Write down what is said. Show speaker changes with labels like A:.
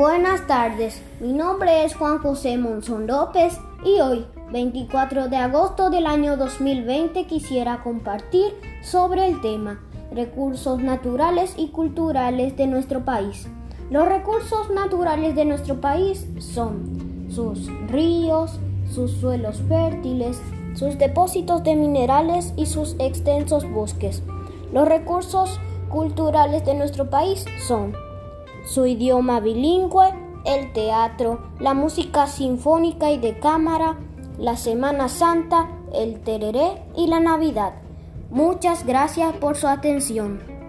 A: Buenas tardes, mi nombre es Juan José Monzón López y hoy, 24 de agosto del año 2020, quisiera compartir sobre el tema recursos naturales y culturales de nuestro país. Los recursos naturales de nuestro país son sus ríos, sus suelos fértiles, sus depósitos de minerales y sus extensos bosques. Los recursos culturales de nuestro país son su idioma bilingüe, el teatro, la música sinfónica y de cámara, la Semana Santa, el tereré y la Navidad. Muchas gracias por su atención.